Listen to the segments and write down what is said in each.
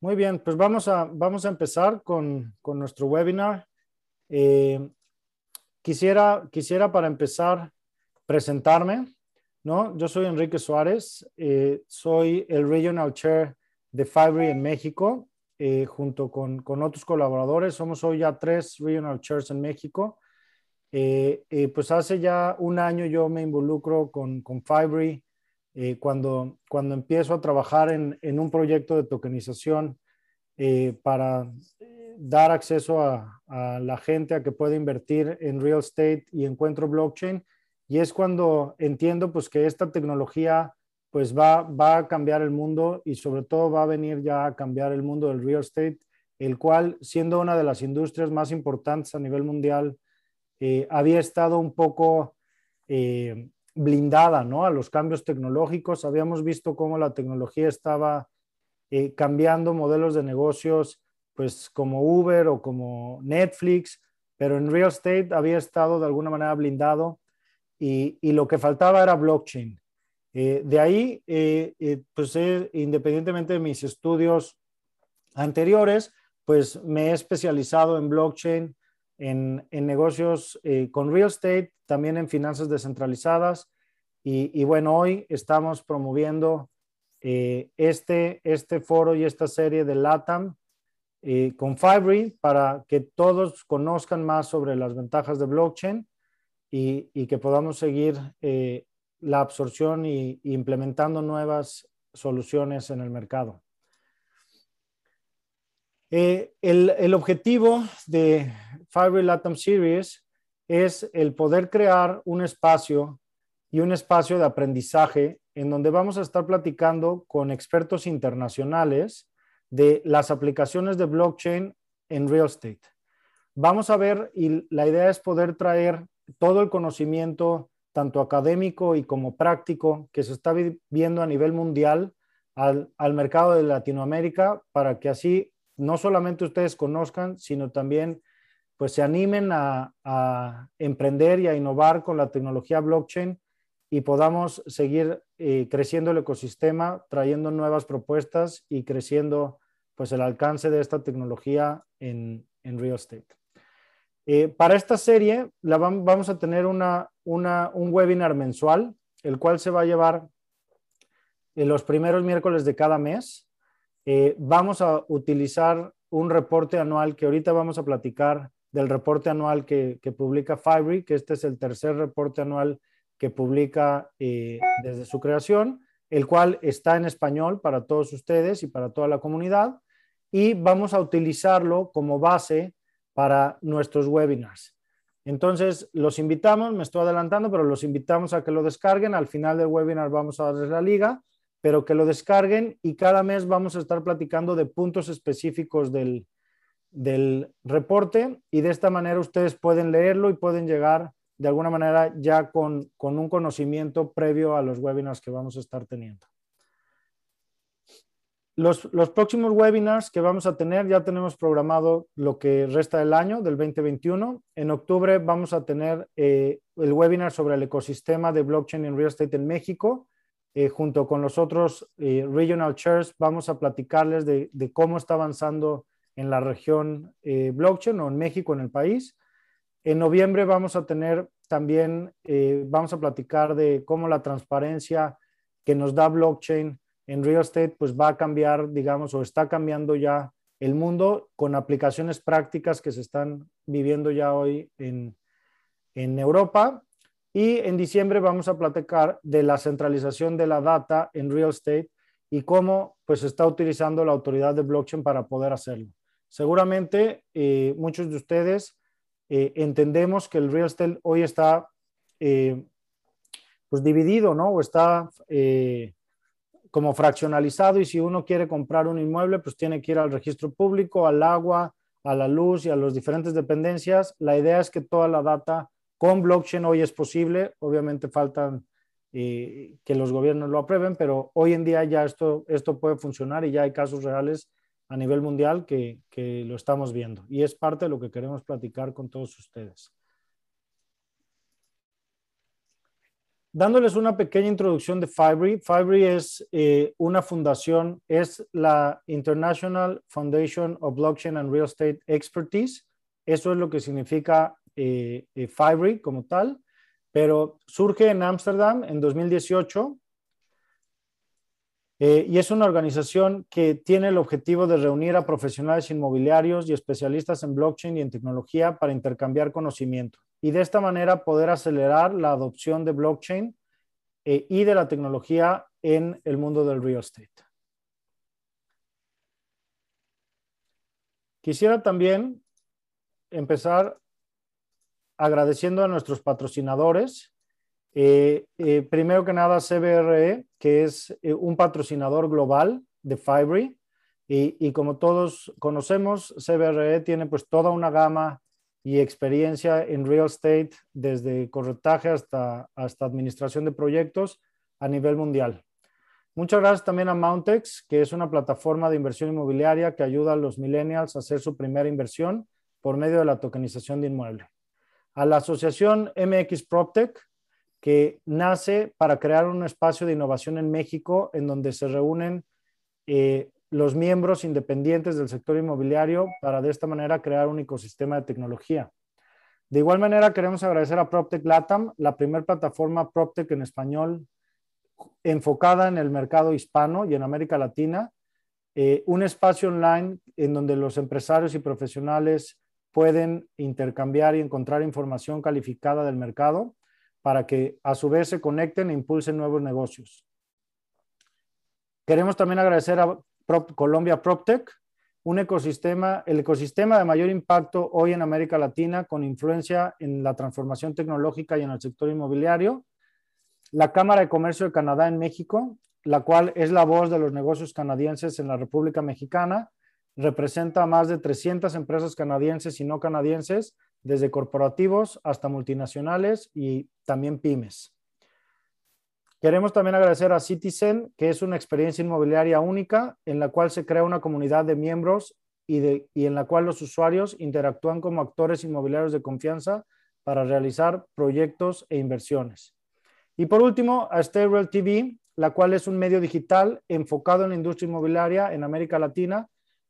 Muy bien, pues vamos a, vamos a empezar con, con nuestro webinar. Eh, quisiera, quisiera para empezar presentarme, ¿no? Yo soy Enrique Suárez, eh, soy el Regional Chair de Fiverr en México, eh, junto con, con, otros colaboradores. Somos hoy ya tres Regional Chairs en México. pues hace ya un año yo me involucro con, con Fiverr eh, cuando, cuando empiezo a trabajar en, en un proyecto de tokenización eh, para eh, dar acceso a, a, la gente a que pueda invertir en real estate y encuentro blockchain. Y es cuando entiendo pues que esta tecnología pues va, va a cambiar el mundo y sobre todo va a venir ya a cambiar el mundo del real estate, el cual siendo una de las industrias más importantes a nivel mundial, había estado un poco blindada ¿no? a los cambios tecnológicos. Habíamos visto cómo la tecnología estaba eh, cambiando modelos de negocios, pues como Uber o como Netflix, pero en real estate había estado de alguna manera blindado y, lo que faltaba era blockchain. Eh, de ahí, eh, pues independientemente de mis estudios anteriores, pues me he especializado en blockchain, en, en negocios con real estate, también en finanzas descentralizadas y, bueno, hoy estamos promoviendo eh, este, este foro y esta serie de LATAM eh, con Fibre para que todos conozcan más sobre las ventajas de blockchain y, y que podamos seguir eh, la absorción y, y, implementando nuevas soluciones en el mercado. El, el, objetivo de Fibre LATAM Series es el poder crear un espacio y un espacio de aprendizaje en donde vamos a estar platicando con expertos internacionales de las aplicaciones de blockchain en real estate. Vamos a ver, y la idea es poder traer todo el conocimiento, tanto académico y como práctico, que se está viendo a nivel mundial al, al mercado de Latinoamérica, para que así no solamente ustedes conozcan, sino también pues se animen a, emprender y a innovar con la tecnología blockchain y podamos seguir eh, creciendo el ecosistema, trayendo nuevas propuestas y creciendo pues el alcance de esta tecnología en, en real estate. Eh, para esta serie la vamos a tener una, un webinar mensual, el cual se va a llevar en los primeros miércoles de cada mes. Eh, vamos a utilizar un reporte anual que ahorita vamos a platicar del reporte anual que, publica Fiverr, que este es el tercer reporte anual que publica eh, desde su creación, el cual está en español para todos ustedes y para toda la comunidad, y vamos a utilizarlo como base para nuestros webinars. Entonces, los invitamos, me estoy adelantando, pero los invitamos a que lo descarguen. Al final del webinar vamos a darles la liga, pero que lo descarguen y cada mes vamos a estar platicando de puntos específicos del, del reporte y de esta manera ustedes pueden leerlo y pueden llegar de alguna manera ya con, con, un conocimiento previo a los webinars que vamos a estar teniendo. Los, los, próximos webinars que vamos a tener, ya tenemos programado lo que resta del año, del 2021. En octubre vamos a tener eh, el webinar sobre el ecosistema de blockchain en real estate en México. Eh, junto con los otros eh, regional chairs, vamos a platicarles de, cómo está avanzando en la región eh, blockchain o en México, en el país. En noviembre vamos a tener también, vamos a platicar de cómo la transparencia que nos da blockchain en real estate, pues va a cambiar, digamos, o está cambiando ya el mundo con aplicaciones prácticas que se están viviendo ya hoy en, en Europa. Y en diciembre vamos a platicar de la centralización de la data en real estate y cómo pues está utilizando la autoridad de blockchain para poder hacerlo. Seguramente eh, muchos de ustedes eh, entendemos que el real estate hoy está eh, pues dividido, ¿no? O está como fraccionalizado y si uno quiere comprar un inmueble, pues tiene que ir al registro público, al agua, a la luz y a las diferentes dependencias. La idea es que toda la data con blockchain hoy es posible. Obviamente faltan que los gobiernos lo aprueben, pero hoy en día ya esto, esto puede funcionar y ya hay casos reales a nivel mundial que, que, lo estamos viendo y es parte de lo que queremos platicar con todos ustedes. dándoles una pequeña introducción de Fibri. Fibri es eh, una fundación, es la International Foundation of Blockchain and Real Estate Expertise. Eso es lo que significa eh, eh Fibri como tal, pero surge en Ámsterdam en 2018 eh, y es una organización que tiene el objetivo de reunir a profesionales inmobiliarios y especialistas en blockchain y en tecnología para intercambiar conocimiento y de esta manera poder acelerar la adopción de blockchain eh, y de la tecnología en el mundo del real estate. Quisiera también empezar agradeciendo a nuestros patrocinadores eh, eh, primero que nada, CBRE, que es eh, un patrocinador global de Fibri. Y, como todos conocemos, CBRE tiene pues toda una gama y experiencia en real estate, desde corretaje hasta, hasta administración de proyectos a nivel mundial. Muchas gracias también a Mountex, que es una plataforma de inversión inmobiliaria que ayuda a los millennials a hacer su primera inversión por medio de la tokenización de inmueble. A la asociación MX PropTech, que nace para crear un espacio de innovación en México en donde se reúnen eh, los miembros independientes del sector inmobiliario para de esta manera crear un ecosistema de tecnología. De igual manera, queremos agradecer a PropTech Latam, la primera plataforma PropTech en español enfocada en el mercado hispano y en América Latina, eh, un espacio online en donde los empresarios y profesionales pueden intercambiar y encontrar información calificada del mercado para que a su vez se conecten e impulsen nuevos negocios. Queremos también agradecer a Colombia PropTech, un ecosistema, el ecosistema de mayor impacto hoy en América Latina con influencia en la transformación tecnológica y en el sector inmobiliario. La Cámara de Comercio de Canadá en México, la cual es la voz de los negocios canadienses en la República Mexicana, representa a más de 300 empresas canadienses y no canadienses desde corporativos hasta multinacionales y también pymes. Queremos también agradecer a Citizen, que es una experiencia inmobiliaria única en la cual se crea una comunidad de miembros y, de, y en la cual los usuarios interactúan como actores inmobiliarios de confianza para realizar proyectos e inversiones. Y por último, a Real TV, la cual es un medio digital enfocado en la industria inmobiliaria en América Latina,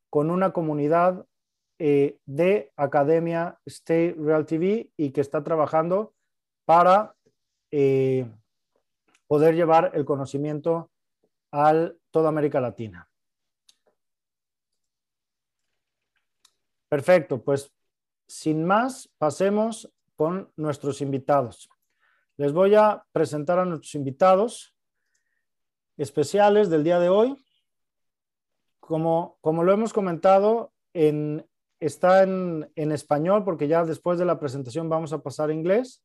con una comunidad eh, de Academia Stay Real TV y que está trabajando para eh, poder llevar el conocimiento a toda América Latina. Perfecto, pues sin más, pasemos con nuestros invitados. Les voy a presentar a nuestros invitados especiales del día de hoy. Como, como lo hemos comentado, en está en, español porque ya después de la presentación vamos a pasar a inglés,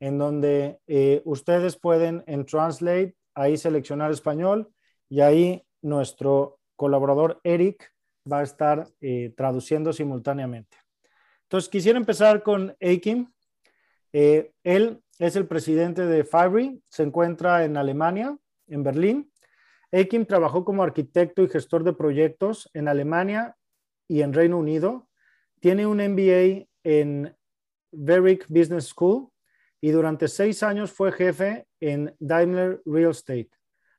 en donde eh, ustedes pueden en Translate ahí seleccionar español y ahí nuestro colaborador Eric va a estar eh, traduciendo simultáneamente. Entonces, quisiera empezar con Aikim. Eh, él es el presidente de Fibri, se encuentra en Alemania, en Berlín. Aikim trabajó como arquitecto y gestor de proyectos en Alemania y en Reino Unido tiene un MBA en Veric Business School y durante seis años fue jefe en Daimler Real Estate.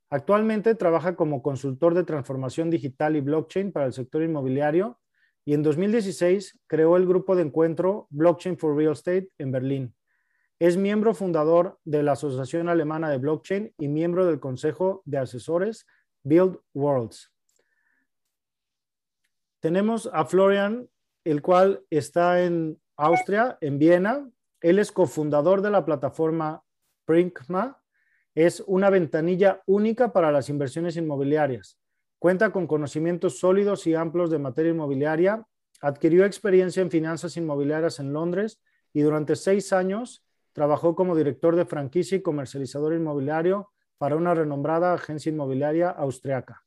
Actualmente trabaja como consultor de transformación digital y blockchain para el sector inmobiliario y en 2016 creó el grupo de encuentro Blockchain for Real Estate en Berlín. Es miembro fundador de la Asociación Alemana de Blockchain y miembro del Consejo de Asesores Build Worlds. Tenemos a Florian el cual está en Austria, en Viena. Él es cofundador de la plataforma Prinkma. Es una ventanilla única para las inversiones inmobiliarias. Cuenta con conocimientos sólidos y amplios de materia inmobiliaria. Adquirió experiencia en finanzas inmobiliarias en Londres y durante seis años trabajó como director de franquicia y comercializador inmobiliario para una renombrada agencia inmobiliaria austriaca.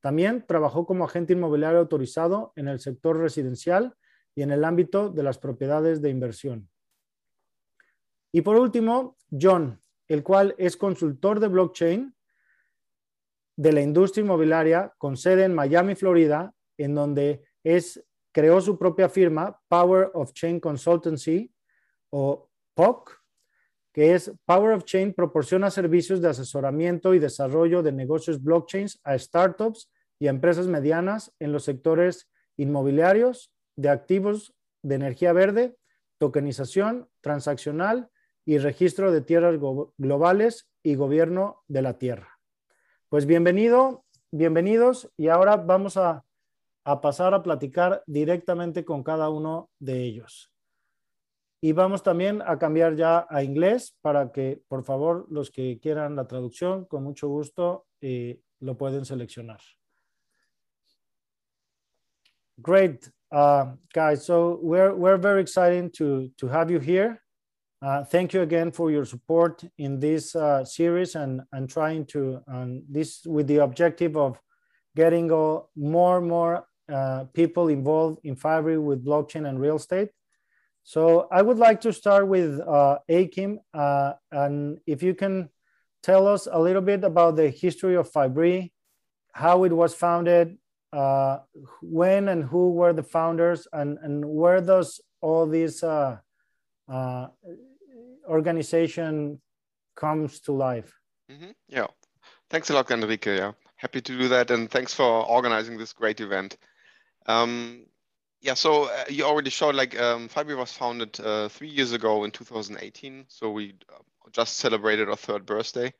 También trabajó como agente inmobiliario autorizado en el sector residencial y en el ámbito de las propiedades de inversión. Y por último, John, el cual es consultor de blockchain de la industria inmobiliaria con sede en Miami, Florida, en donde es, creó su propia firma, Power of Chain Consultancy o POC, que es Power of Chain proporciona servicios de asesoramiento y desarrollo de negocios blockchains a startups y empresas medianas en los sectores inmobiliarios, de activos de energía verde, tokenización, transaccional y registro de tierras globales y gobierno de la tierra. Pues bienvenido, bienvenidos y ahora vamos a pasar a platicar directamente con cada uno de ellos. Y vamos también a cambiar ya a inglés para que, por favor, los que quieran la traducción, con mucho gusto, eh, lo pueden seleccionar. Great, uh, guys. So we're, we're very excited to, to have you here. Uh, thank you again for your support in this uh, series and, and trying to, and this with the objective of getting more and more uh, people involved in Fibree with blockchain and real estate. So I would like to start with uh, Achim, uh, and if you can tell us a little bit about the history of Fibree, how it was founded, uh, when and who were the founders, and, and where does all this uh, uh, organization comes to life? Mm -hmm. Yeah, thanks a lot, Enrique. Yeah, happy to do that, and thanks for organizing this great event. Um, yeah, so uh, you already showed like um, Fibree was founded uh, three years ago in 2018. So we uh, just celebrated our third birthday.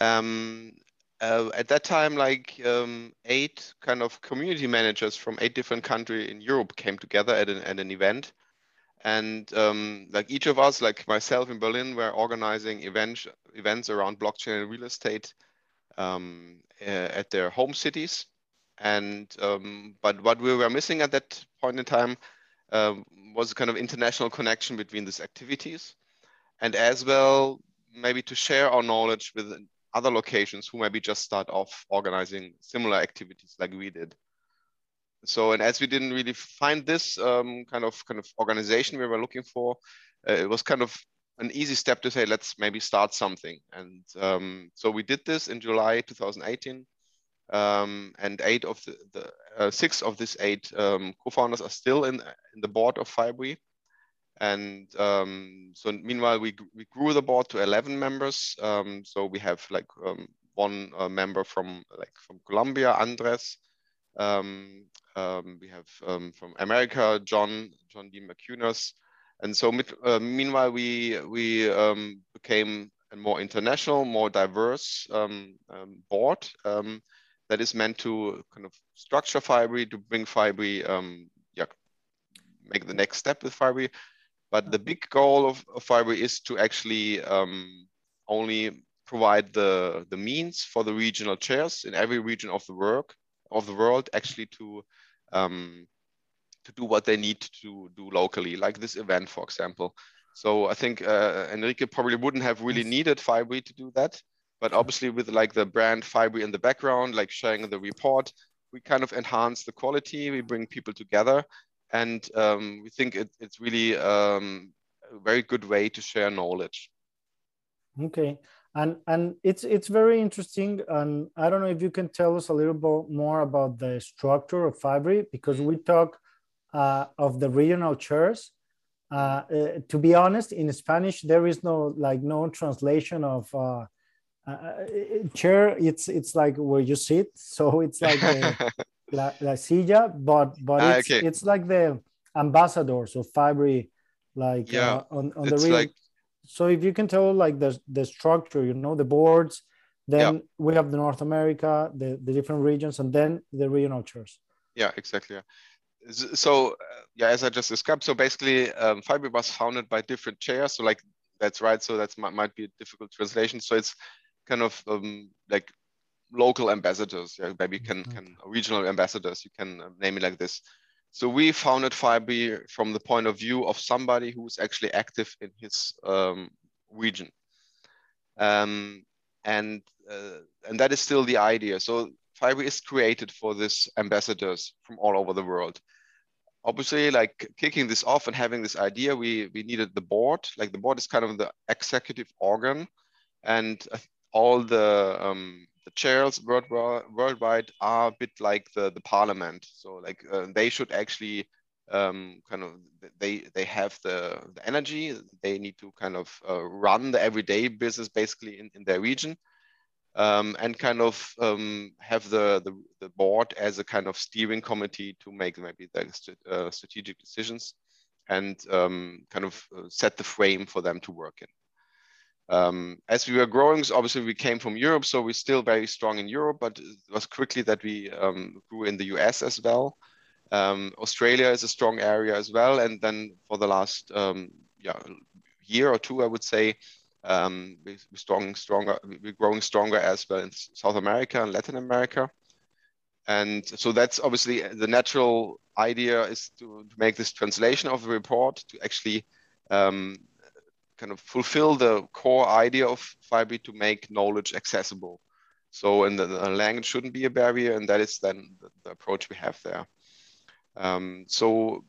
Um, uh, at that time, like um, eight kind of community managers from eight different countries in Europe came together at an, at an event. And um, like each of us, like myself in Berlin, were organizing events events around blockchain and real estate um, uh, at their home cities and um, but what we were missing at that point in time um, was a kind of international connection between these activities, and as well maybe to share our knowledge with other locations who maybe just start off organizing similar activities like we did. So, and as we didn't really find this um, kind of kind of organization we were looking for, uh, it was kind of an easy step to say let's maybe start something. And um, so we did this in July 2018 um, and eight of the, the uh, six of these eight um, co-founders are still in in the board of Fibree. And um, so meanwhile, we, we grew the board to 11 members. Um, so we have like um, one uh, member from like from Colombia, Andres. Um, we have from America, John, John D. McCunas. And so uh, meanwhile, we, we became a more international, more diverse board that is meant to kind of structure Fibree, to bring Fibree, um, yeah, make the next step with Fibree. But the big goal of, of Fibree is to actually um, only provide the, the means for the regional chairs in every region of the work of the world actually to um, to do what they need to do locally, like this event, for example. So I think uh, Enrique probably wouldn't have really needed Fibree to do that. But obviously with like the brand Fibree in the background, like sharing the report, we kind of enhance the quality, we bring people together. And um, we think it, it's really um, a very good way to share knowledge. Okay. And, and it's it's very interesting. And I don't know if you can tell us a little bit more about the structure of Fibree, because we talk uh, of the regional chairs. Uh, uh, to be honest, in Spanish, there is no like no translation of uh, uh, uh chair it's it's like where you sit so it's like the, la, la silla but but ah, it's, okay. it's like the ambassadors of Fibree like yeah, uh, on, on the real like... so if you can tell like the the structure you know the boards then yeah. we have the north america the, the different regions and then the regional chairs yeah exactly yeah. so uh, yeah as i just described so basically um, Fibree was founded by different chairs so like that's right so that's might, might be a difficult translation so it's kind of um, like local ambassadors, yeah, maybe can, mm-hmm. can regional ambassadors, you can uh, name it like this. So we founded Fibree from the point of view of somebody who's actually active in his um, region. Um, and, uh, and that is still the idea. So Fibree is created for this ambassadors from all over the world. Obviously, like kicking this off and having this idea, we, we needed the board. Like the board is kind of the executive organ. And all the um, the chairs worldwide, worldwide are a bit like the, the parliament. So like uh, they should actually um, kind of they they have the, the energy they need to kind of uh, run the everyday business basically in, in their region um, and kind of um, have the, the, the board as a kind of steering committee to make maybe the uh, strategic decisions and um, kind of uh, set the frame for them to work in. Um, as we were growing, obviously we came from Europe, so we're still very strong in Europe, but it was quickly that we um, grew in the US as well. Um, Australia is a strong area as well. And then for the last um, yeah, year or two, I would say, um, we, are strong, stronger, we're growing stronger as well in South America and Latin America. And so that's obviously the natural idea is to, to make this translation of the report to actually um, kind of fulfill the core idea of Fibree to make knowledge accessible. So, and the, the language shouldn't be a barrier, and that is then the, the approach we have there. Um, so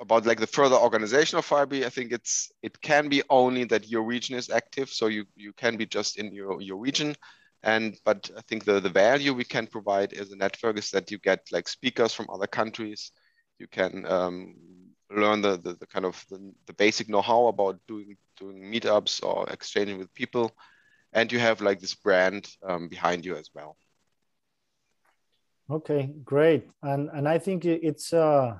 about like the further organization of Fibree, I think it's it can be only that your region is active. So you you can be just in your, your region. And but I think the, the value we can provide as a network is that you get like speakers from other countries. You can um, learn the, the, the, kind of the, the basic know-how about doing doing meetups or exchanging with people. And you have like this brand um, behind you as well. Okay, great. And and I think it's uh,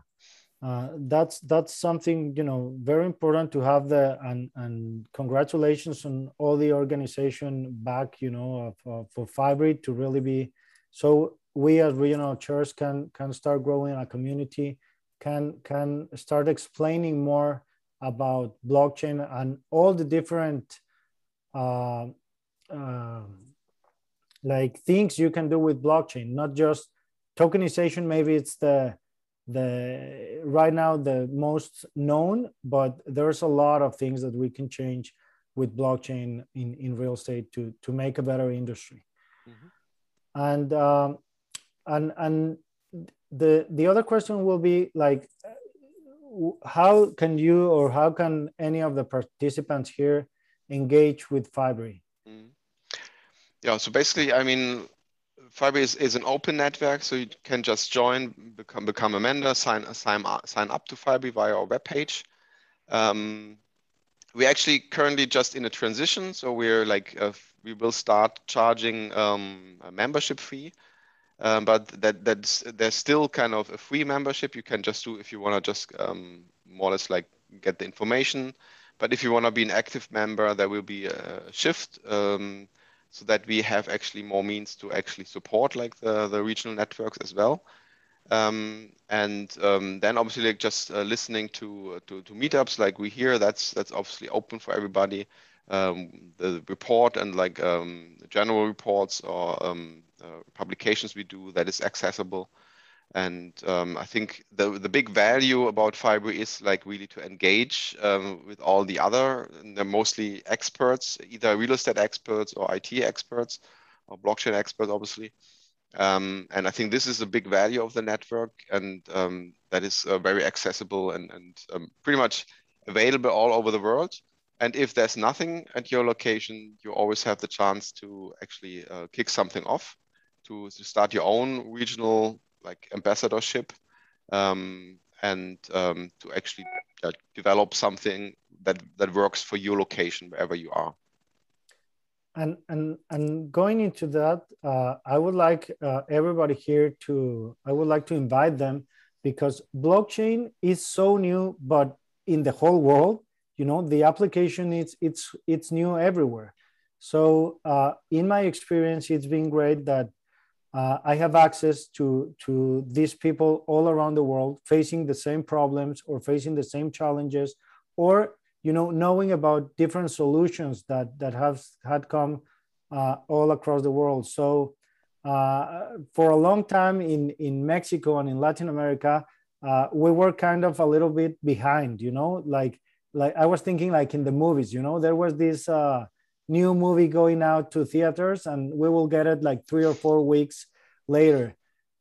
uh, that's that's something you know very important to have the and and congratulations on all the organization back you know of, for Fibree to really be so we as regional chairs can can start growing a community can can start explaining more about blockchain and all the different uh, uh, like things you can do with blockchain not just tokenization maybe it's the the right now the most known but there's a lot of things that we can change with blockchain in, in real estate to to make a better industry mm-hmm. and um, and and the the other question will be like how can you or how can any of the participants here engage with Fibree? Mm-hmm. Yeah, so basically, I mean, Fibree is, is an open network, so you can just join, become become a member, sign sign sign up to Fibree via our webpage. Um, we're actually currently just in a transition, so we're like uh, we will start charging um, a membership fee, um, but that that's there's still kind of a free membership. You can just do if you want to just um, more or less like get the information. But if you want to be an active member, there will be a shift. Um, so that we have actually more means to actually support like the, the regional networks as well. Um, and um, then obviously like just uh, listening to, to, to meetups like we hear that's that's obviously open for everybody. Um, the report and like um, general reports or um, uh, publications we do that is accessible. And um, I think the the big value about Fibree is like really to engage um, with all the other, they're mostly experts, either real estate experts or IT experts or blockchain experts, obviously. Um, and I think this is a big value of the network, and um, that is uh, very accessible and, and um, pretty much available all over the world. And if there's nothing at your location, you always have the chance to actually uh, kick something off, to, to start your own regional like ambassadorship um, and um, to actually uh, develop something that that works for your location wherever you are. And and and going into that uh, i would like uh, everybody here to i would like to invite them because blockchain is so new but in the whole world you know the application is it's it's new everywhere. So uh, in my experience it's been great that uh, I have access to, to these people all around the world facing the same problems or facing the same challenges or you know knowing about different solutions that that have had come uh, all across the world. So uh, for a long time in in mexico and in latin america uh, we were kind of a little bit behind you know like like i was thinking like in the movies you know there was this uh, new movie going out to theaters and we will get it like three or four weeks later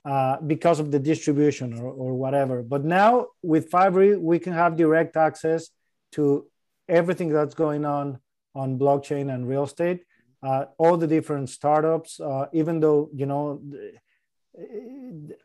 uh, because of the distribution or, or whatever. But now with Fibree, we can have direct access to everything that's going on on blockchain and real estate, uh, all the different startups, uh, even though, you know,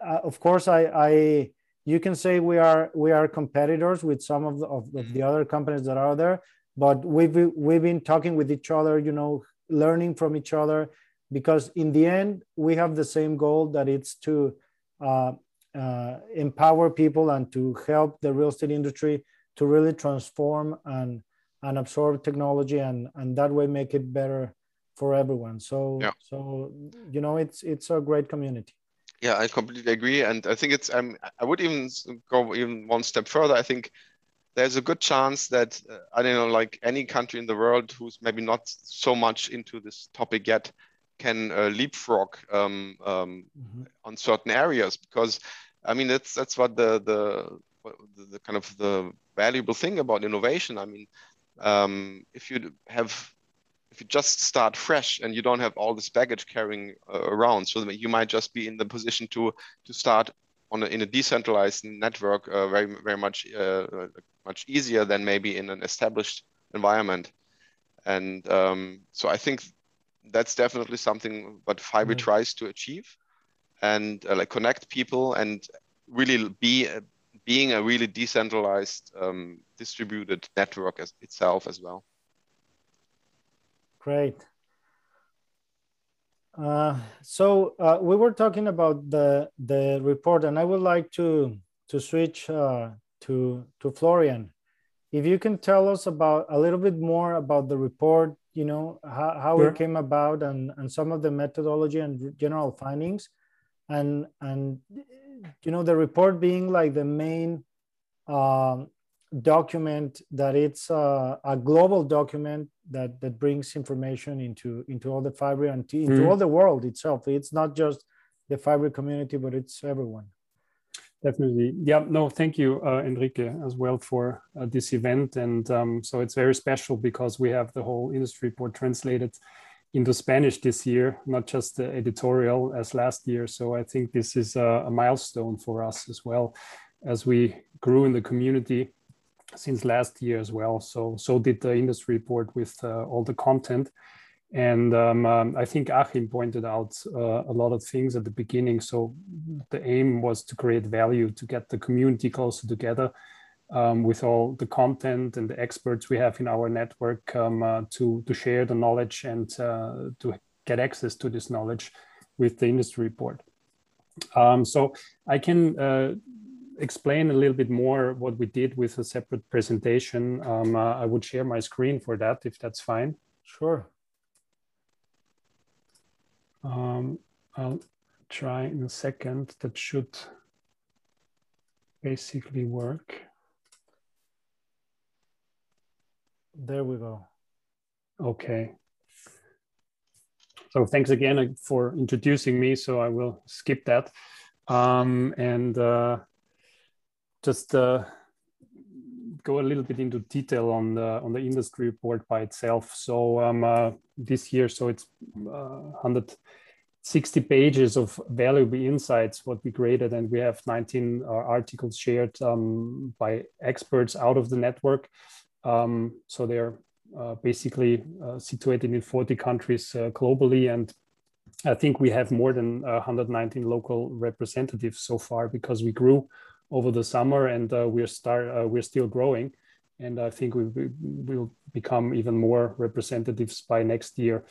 uh, of course, I, I, you can say we are we are competitors with some of the, of, of the other companies that are there but we've we've been talking with each other you know learning from each other because in the end we have the same goal that it's to uh, uh, empower people and to help the real estate industry to really transform and and absorb technology and and that way make it better for everyone. So yeah. so you know it's it's a great community. Yeah i completely agree. And i think it's um, i would even go even one step further. I think there's a good chance that uh, i don't know like any country in the world who's maybe not so much into this topic yet can uh, leapfrog um, um, mm-hmm. on certain areas because I mean that's that's what the the the kind of the valuable thing about innovation. I mean, um, if you have if you just start fresh and you don't have all this baggage carrying uh, around, so you might just be in the position to to start on a, in a decentralized network uh, very very much uh, much easier than maybe in an established environment. And um, so I think that's definitely something what Fibree mm-hmm. tries to achieve and uh, like connect people and really be a, being a really decentralized um, distributed network as itself as well great uh, so uh, we were talking about the the report and i would like to to switch uh, to to florian if you can tell us about a little bit more about the report you know how, how sure. it came about and and some of the methodology and general findings and and you know the report being like the main um, document that it's uh, a global document that that brings information into into all the Fibree and into mm. all the world itself it's not just the Fibree community but it's everyone Definitely. Yeah, no, thank you, uh, Enrique, as well for uh, this event. And um, so it's very special because we have the whole industry report translated into Spanish this year, not just the editorial as last year. So I think this is a, a milestone for us as well as we grew in the community since last year as well. So, so did the industry report with uh, all the content. And um, um, I think Achim pointed out uh, a lot of things at the beginning. So the aim was to create value, to get the community closer together um, with all the content and the experts we have in our network um, uh, to, to share the knowledge and uh, to get access to this knowledge with the industry report. Um, so I can uh, explain a little bit more what we did with a separate presentation. Um, uh, I would share my screen for that if that's fine. Sure. Um, I'll try in a second. That should basically work. There we go. Okay. So thanks again for introducing me. So I will skip that um, and uh, just uh, go a little bit into detail on the on the industry report by itself. So um, uh, this year, so it's uh, 160 pages of valuable insights what we created, and we have 19 uh, articles shared um, by experts out of the network. Um, so they're uh, basically uh, situated in 40 countries globally, and I think we have more than 119 local representatives so far because we grew over the summer, and uh, we're start uh, we're still growing, and I think we, we will become even more representatives by next year.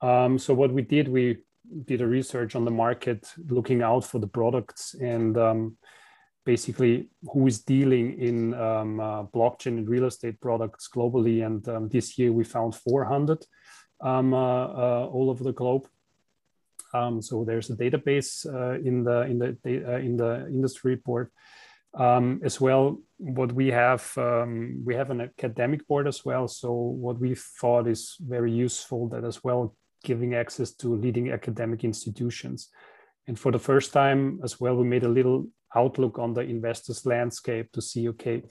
Um, so what we did, we did a research on the market, looking out for the products and um, basically who is dealing in um, uh, blockchain and real estate products globally. And um, this year we found 400 um, uh, uh, all over the globe. Um, so there's a database uh, in the in the uh, in the industry report um, as well. What we have um, we have an academic board as well. So what we thought is very useful that as well giving access to leading academic institutions. And for the first time as well, we made a little outlook on the investors landscape to see okay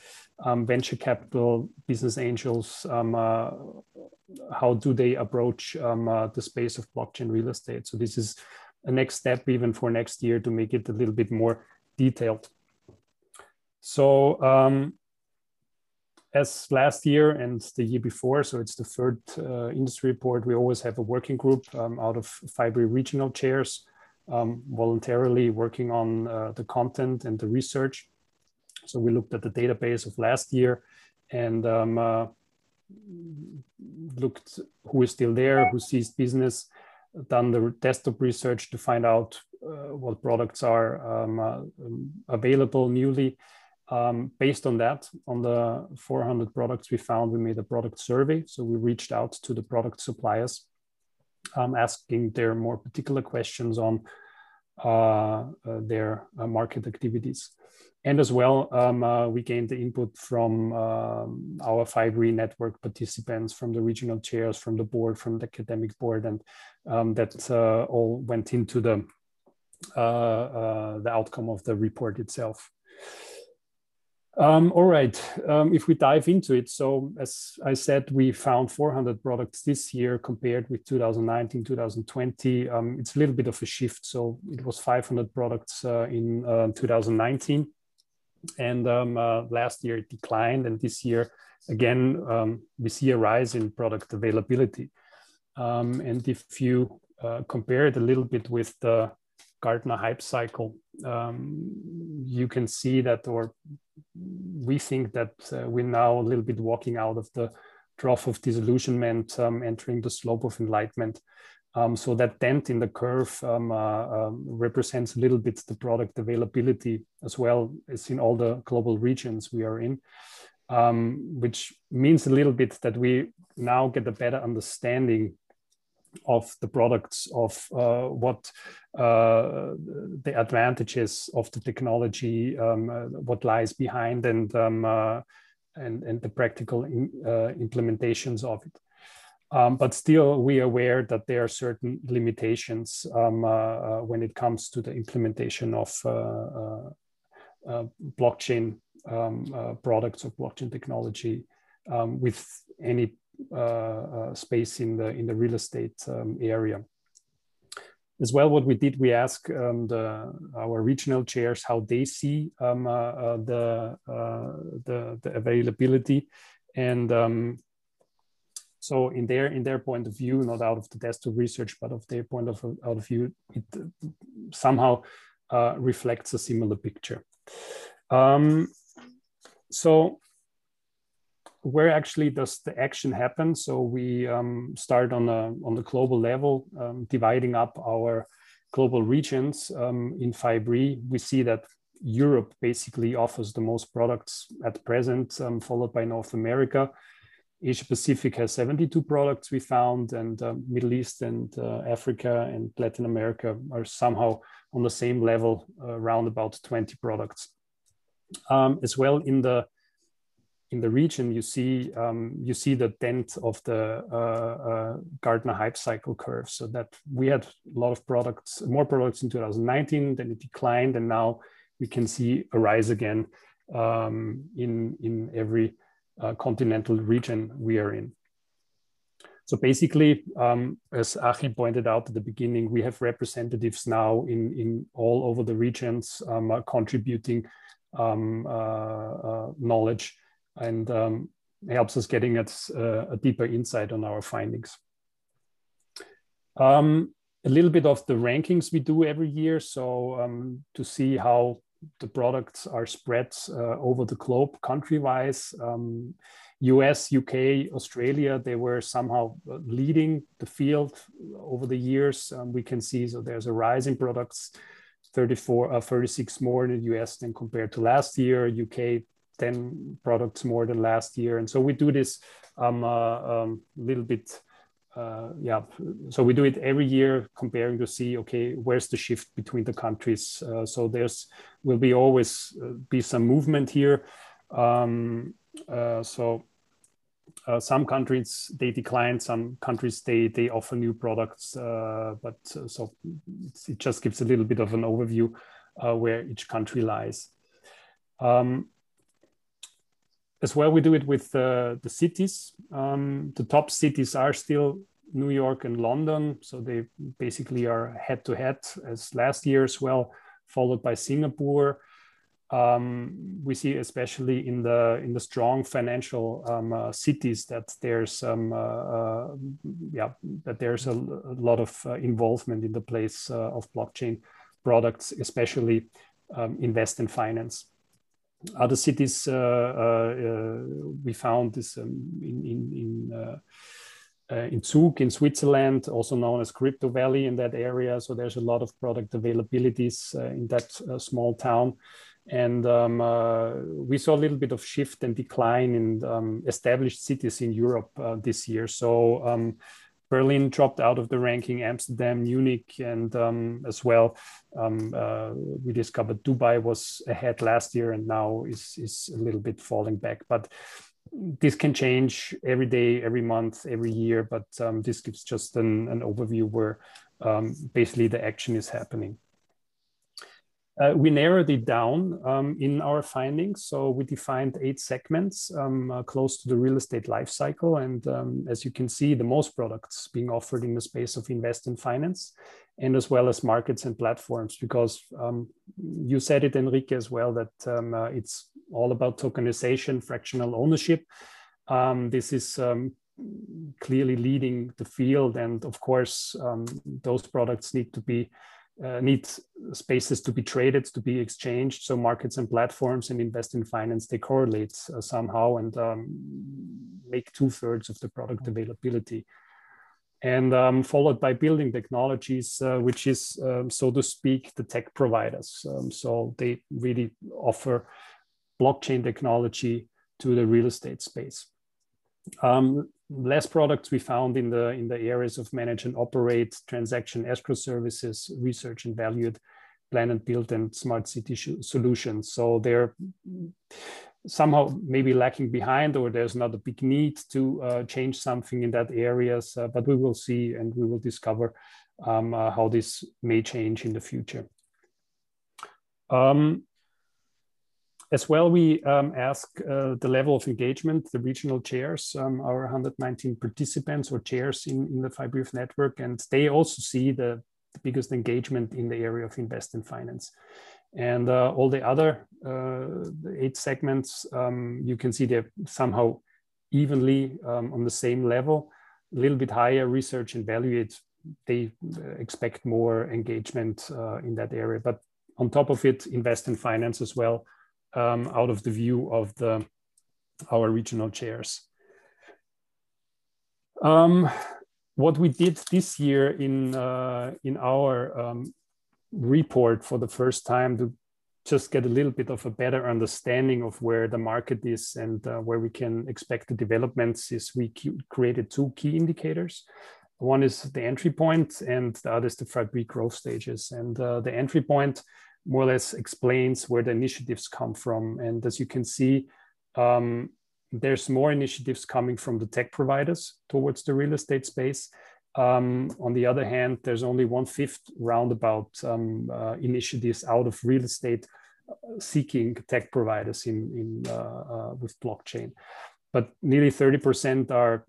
um, venture capital business angels um, uh, how do they approach um, uh, the space of blockchain real estate? So this is a next step even for next year to make it a little bit more detailed. So um, as last year and the year before, so it's the third uh, industry report, we always have a working group um, out of five regional chairs um, voluntarily working on uh, the content and the research. So we looked at the database of last year and um, uh, looked who is still there, who sees business, done the desktop research to find out uh, what products are um, uh, available newly. Um, based on that, on the 400 products we found, we made a product survey. So we reached out to the product suppliers, um, asking their more particular questions on uh, uh, their uh, market activities. And as well, um, uh, we gained the input from um, our Fibree network participants, from the regional chairs, from the board, from the academic board, and um, that all went into the the outcome of the report itself. Um, all right, um, if we dive into it, so as I said, we found 400 products this year compared with 2019, 2020. Um, it's a little bit of a shift. So it was 500 products uh, in uh, 2019. And um, uh, last year it declined. And this year, again, um, we see a rise in product availability. Um, and if you uh, compare it a little bit with the Gartner hype cycle, um, you can see that, or we think that uh, we're now a little bit walking out of the trough of disillusionment, um, entering the slope of enlightenment. Um, so that dent in the curve um, uh, um, represents a little bit the product availability as well as in all the global regions we are in, um, which means a little bit that we now get a better understanding of the products of uh, what uh, the advantages of the technology, um, uh, what lies behind, and um, uh, and and the practical in, uh, implementations of it. Um, but still, we are aware that there are certain limitations um, uh, when it comes to the implementation of blockchain um, products or blockchain technology um, with any space in the in the real estate um, area. As well, what we did, we asked um, the, our regional chairs how they see um, uh, the, the, the availability, and um, so in their in their point of view, not out of the desktop research, but of their point of out of view, it somehow uh, reflects a similar picture. Um, so where actually does the action happen? So we um, start on a on the global level, um, dividing up our global regions um, in Fibree. We see that Europe basically offers the most products at present, um, followed by North America. Asia Pacific has 72 products we found, and uh, Middle East and uh, Africa and Latin America are somehow on the same level, uh, around about 20 products. Um, as well in the in the region, you see um, you see the dent of the uh, uh, hype cycle curve. So that we had a lot of products, more products in 2019, then it declined, and now we can see a rise again um, in in every uh, continental region we are in. So basically, um, as Achim pointed out at the beginning, we have representatives now in, in all over the regions um, contributing um, uh, uh, knowledge and um, helps us getting at, uh, a deeper insight on our findings. Um, a little bit of the rankings we do every year. So um, to see how the products are spread uh, over the globe country-wise. US, um, UK, Australia, they were somehow leading the field over the years. Um, we can see so there's a rise in products, 34, uh, 36 more in the US than compared to last year. UK 10 products more than last year. And so we do this a um, uh, um, little bit, uh, yeah. So we do it every year, comparing to see, okay, where's the shift between the countries? Uh, so there's will be always uh, be some movement here. Um, uh, so uh, some countries they decline, some countries they they offer new products, but so it just gives a little bit of an overview where each country lies. Um, as well, we do it with uh, the cities. Um, the top cities are still New York and London. So they basically are head to head as last year as well, followed by Singapore. um, we see especially in the in the strong financial um, uh, cities that there's um, uh, uh, yeah that there's a, a lot of uh, involvement in the place uh, of blockchain products, especially um, invest in finance. Other cities uh, we found this um, in in, in uh, in Zug in Switzerland, also known as Crypto Valley in that area. So there's a lot of product availabilities uh, in that uh, small town. And um, uh, we saw a little bit of shift and decline in um, established cities in Europe uh, this year. So um, Berlin dropped out of the ranking, Amsterdam, Munich, and um, as well, um, uh, we discovered Dubai was ahead last year and now is, is a little bit falling back. But this can change every day, every month, every year, but um, this gives just an, an overview where um, basically the action is happening. Uh, we narrowed it down um, in our findings. So we defined eight segments um, uh, close to the real estate life cycle. And um, as you can see, the most products being offered in the space of invest and finance, and as well as markets and platforms, because um, you said it, Enrique, as well, that um, uh, it's all about tokenization, fractional ownership. Um, this is clearly leading the field. And of course, those products need to be uh, need spaces to be traded, to be exchanged. So markets and platforms and invest in finance, they correlate uh, somehow and um, make two thirds of the product availability. And um, followed by building technologies, uh, which is, um, so to speak, the tech providers. Um, so they really offer blockchain technology to the real estate space. Less products we found in the in the areas of manage and operate, transaction escrow services, research and valued, plan and build, and smart city solutions. So they're somehow maybe lacking behind, or there's not a big need to uh, change something in that areas. Uh, but we will see, and we will discover um, uh, how this may change in the future. Um, as well, we um, ask uh, the level of engagement, the regional chairs, um, our 119 participants or chairs in, in the Fibree network, and they also see the, the, biggest engagement in the area of invest and finance. And uh, all the other uh, eight segments, um, you can see they're somehow evenly um, on the same level, a little bit higher research and value. It, they uh, expect more engagement uh, in that area. But on top of it, invest in finance as well um, out of the view of the our regional chairs. Um, what we did this year in uh, in our um, report for the first time to just get a little bit of a better understanding of where the market is and uh, where we can expect the developments is we created two key indicators. One is the entry point and the other is the Fibree growth stages. And uh, the entry point more or less explains where the initiatives come from. And as you can see, um, there's more initiatives coming from the tech providers towards the real estate space. Um, on the other hand, there's only one fifth roundabout um, uh, initiatives out of real estate uh, seeking tech providers in, in uh, uh, with blockchain. But nearly 30% are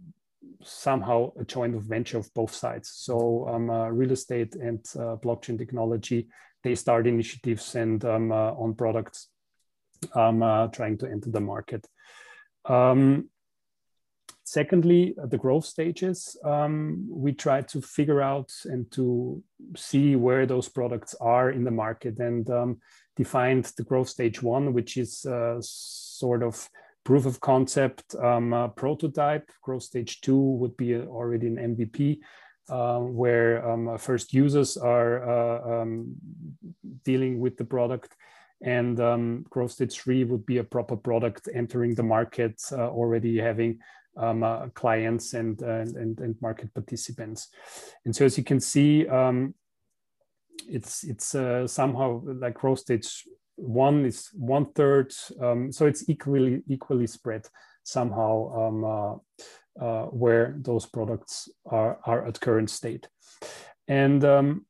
somehow a joint venture of both sides. So um, uh, real estate and uh, blockchain technology they start initiatives and um, uh, on products um, uh, trying to enter the market. Um, secondly, the growth stages, um, we try to figure out and to see where those products are in the market and um, defined the growth stage one, which is uh, sort of proof of concept um, uh, prototype. Growth stage two would be already an MVP uh, where um, first users are uh, um, dealing with the product. And um, growth stage three would be a proper product entering the market, uh, already having um, uh, clients and, and, and, market participants. And so as you can see, um, it's, it's uh, somehow like growth stage one is one third. Um, so it's equally, equally spread somehow uh, where those products are, are at current state. And um,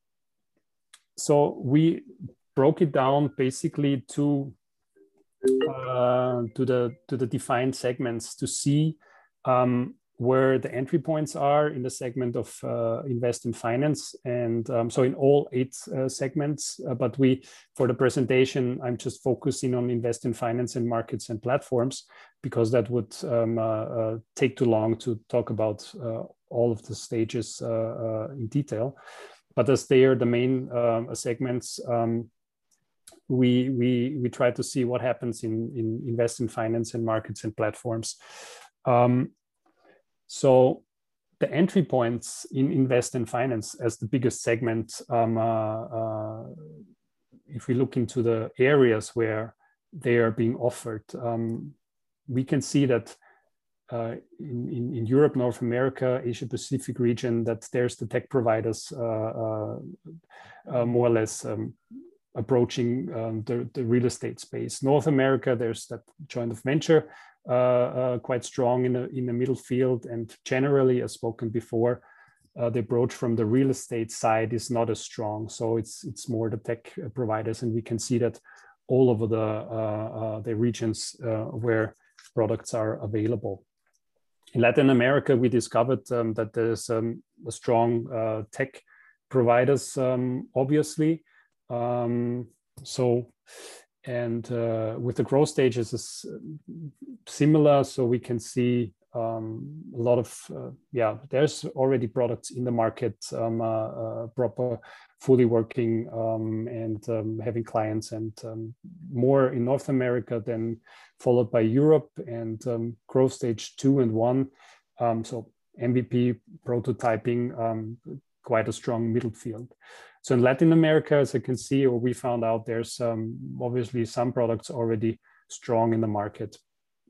so we broke it down basically to uh, to the to the defined segments to see um, where the entry points are in the segment of uh, invest in finance and um, so in all eight uh, segments. Uh, but we for the presentation i'm just focusing on invest in finance and markets and platforms because that would um, uh, uh, take too long to talk about uh, all of the stages in detail. But as they are the main um, segments um, we we we try to see what happens in in invest in finance and markets and platforms. Um, so the entry points in invest and finance as the biggest segment, um, uh, uh, if we look into the areas where they are being offered, um, we can see that uh, in, in, in, Europe, North America, Asia Pacific region, that there's the tech providers uh, uh, uh more or less um, approaching um, the, the real estate space. North America, there's that joint venture quite strong in the, in the middle field. And generally, as spoken before, uh, the approach from the real estate side is not as strong. So it's it's more the tech providers, and we can see that all over the uh, uh, the regions uh, where products are available. In Latin America, we discovered um, that there's um, a strong tech providers, um, obviously. Um, so and uh, with the growth stages is uh, similar. So we can see um, a lot of uh, yeah there's already products in the market um, uh, uh proper fully working um, and um, having clients and um, more in north america than followed by europe and um, growth stage two and one. So mvp prototyping quite a strong middle field so in Latin America, as I can see, or we found out, there's um, obviously some products already strong in the market.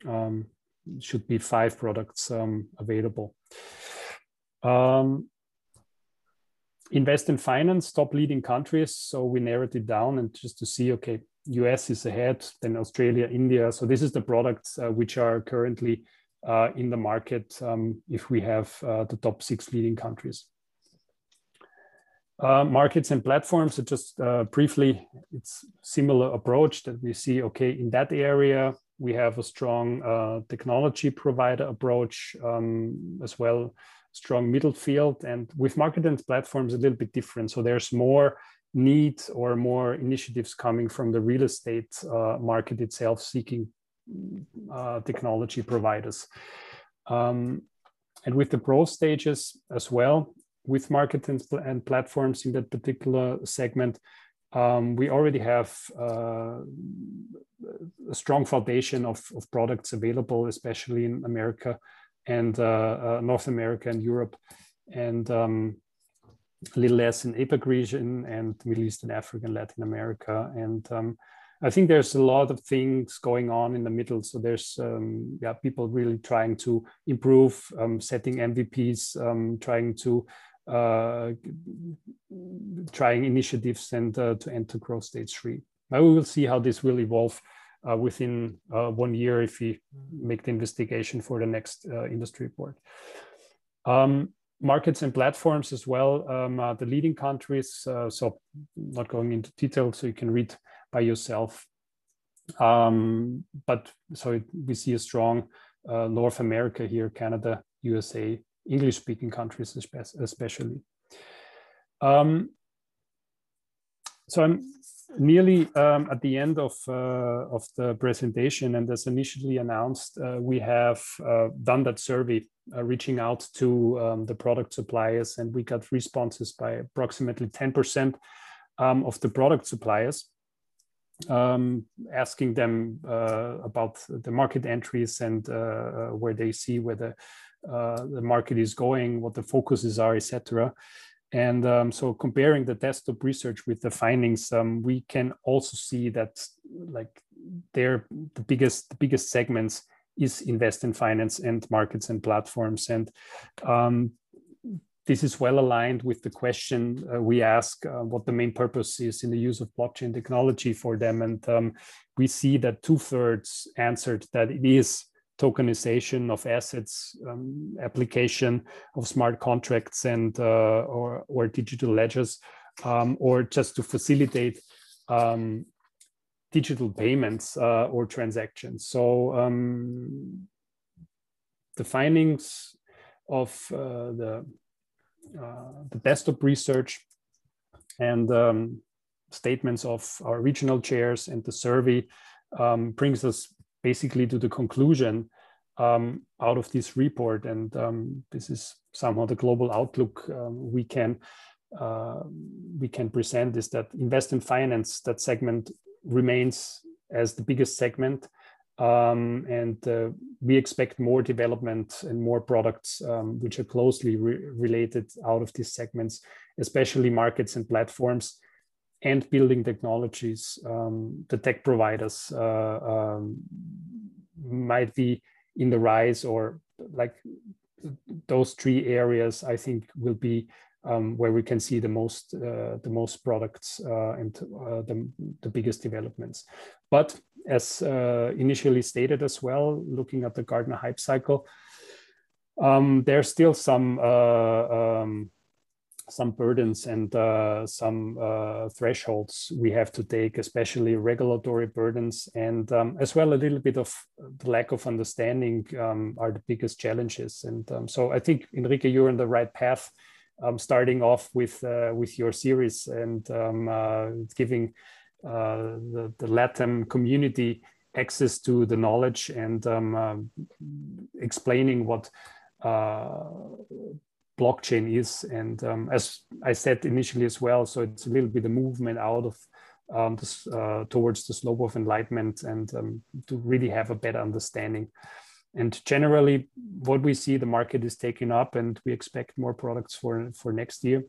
Um, should be five products um, available. Um, invest in finance, top leading countries. So we narrowed it down and just to see, okay, US is ahead, then Australia, India. So this is the products uh, which are currently uh, in the market um, if we have uh, the top six leading countries. Uh, markets and platforms, so just uh, briefly, it's similar approach that we see, okay, in that area, we have a strong uh, technology provider approach um, as well, strong middle field. And with market and platforms, a little bit different. So there's more need or more initiatives coming from the real estate uh, market itself seeking uh, technology providers. Um, and with the growth stages as well, with markets and, platforms in that particular segment, um, we already have uh, a strong foundation of, of products available, especially in America and uh, uh, North America and Europe, and um, a little less in APAC region and Middle East and Africa and Latin America. And um, I think there's a lot of things going on in the middle. So there's um, yeah people really trying to improve, um, setting MVPs, um, trying to trying initiatives and uh, to enter growth stage three. Now we will see how this will evolve uh, within one year if we make the investigation for the next industry report. Um, markets and platforms as well, um, the leading countries. so not going into detail, so you can read by yourself. Um, but so it, we see a strong uh, North America here, Canada, USA, English speaking countries especially. Um, so I'm nearly um, at the end of, uh, of the presentation and as initially announced, uh, we have uh, done that survey uh, reaching out to um, the product suppliers and we got responses by approximately 10% um, of the product suppliers um, asking them uh, about the market entries and uh, where they see whether uh, the market is going, what the focuses are, etc. And um, so comparing the desktop research with the findings, um, we can also see that like they're the biggest the biggest segments is invest in finance and markets and platforms. And um, this is well aligned with the question uh, we ask uh, what the main purpose is in the use of blockchain technology for them. And um, we see that two thirds answered that it is tokenization of assets, um, application of smart contracts and uh, or, or digital ledgers, um, or just to facilitate um, digital payments uh, or transactions. So um, the findings of the the desktop research and um, statements of our regional chairs and the survey um, brings us basically to the conclusion um, out of this report. And um, this is somehow the global outlook um, we can uh, we can present is that invest in finance that segment remains as the biggest segment um, and uh, we expect more development and more products um, which are closely re related out of these segments, especially markets and platforms and building technologies. Um, the tech providers uh, um, might be in the rise or like those three areas, I think will be um, where we can see the most uh, the most products uh, and uh, the, the biggest developments. But as uh, initially stated as well, looking at the Gartner hype cycle, um, there's still some uh, um, some burdens and uh, some thresholds we have to take, especially regulatory burdens, and um, as well a little bit of the lack of understanding um, are the biggest challenges. And um, so I think Enrique, you're on the right path um, starting off with uh, with your series and um, uh, giving uh, the, the LATAM community access to the knowledge and um, uh, explaining what uh, blockchain is. And um, as I said initially as well, so it's a little bit a movement out of um, this, uh, towards the slope of enlightenment and um, to really have a better understanding. And generally, what we see, the market is taking up, and we expect more products for for next year.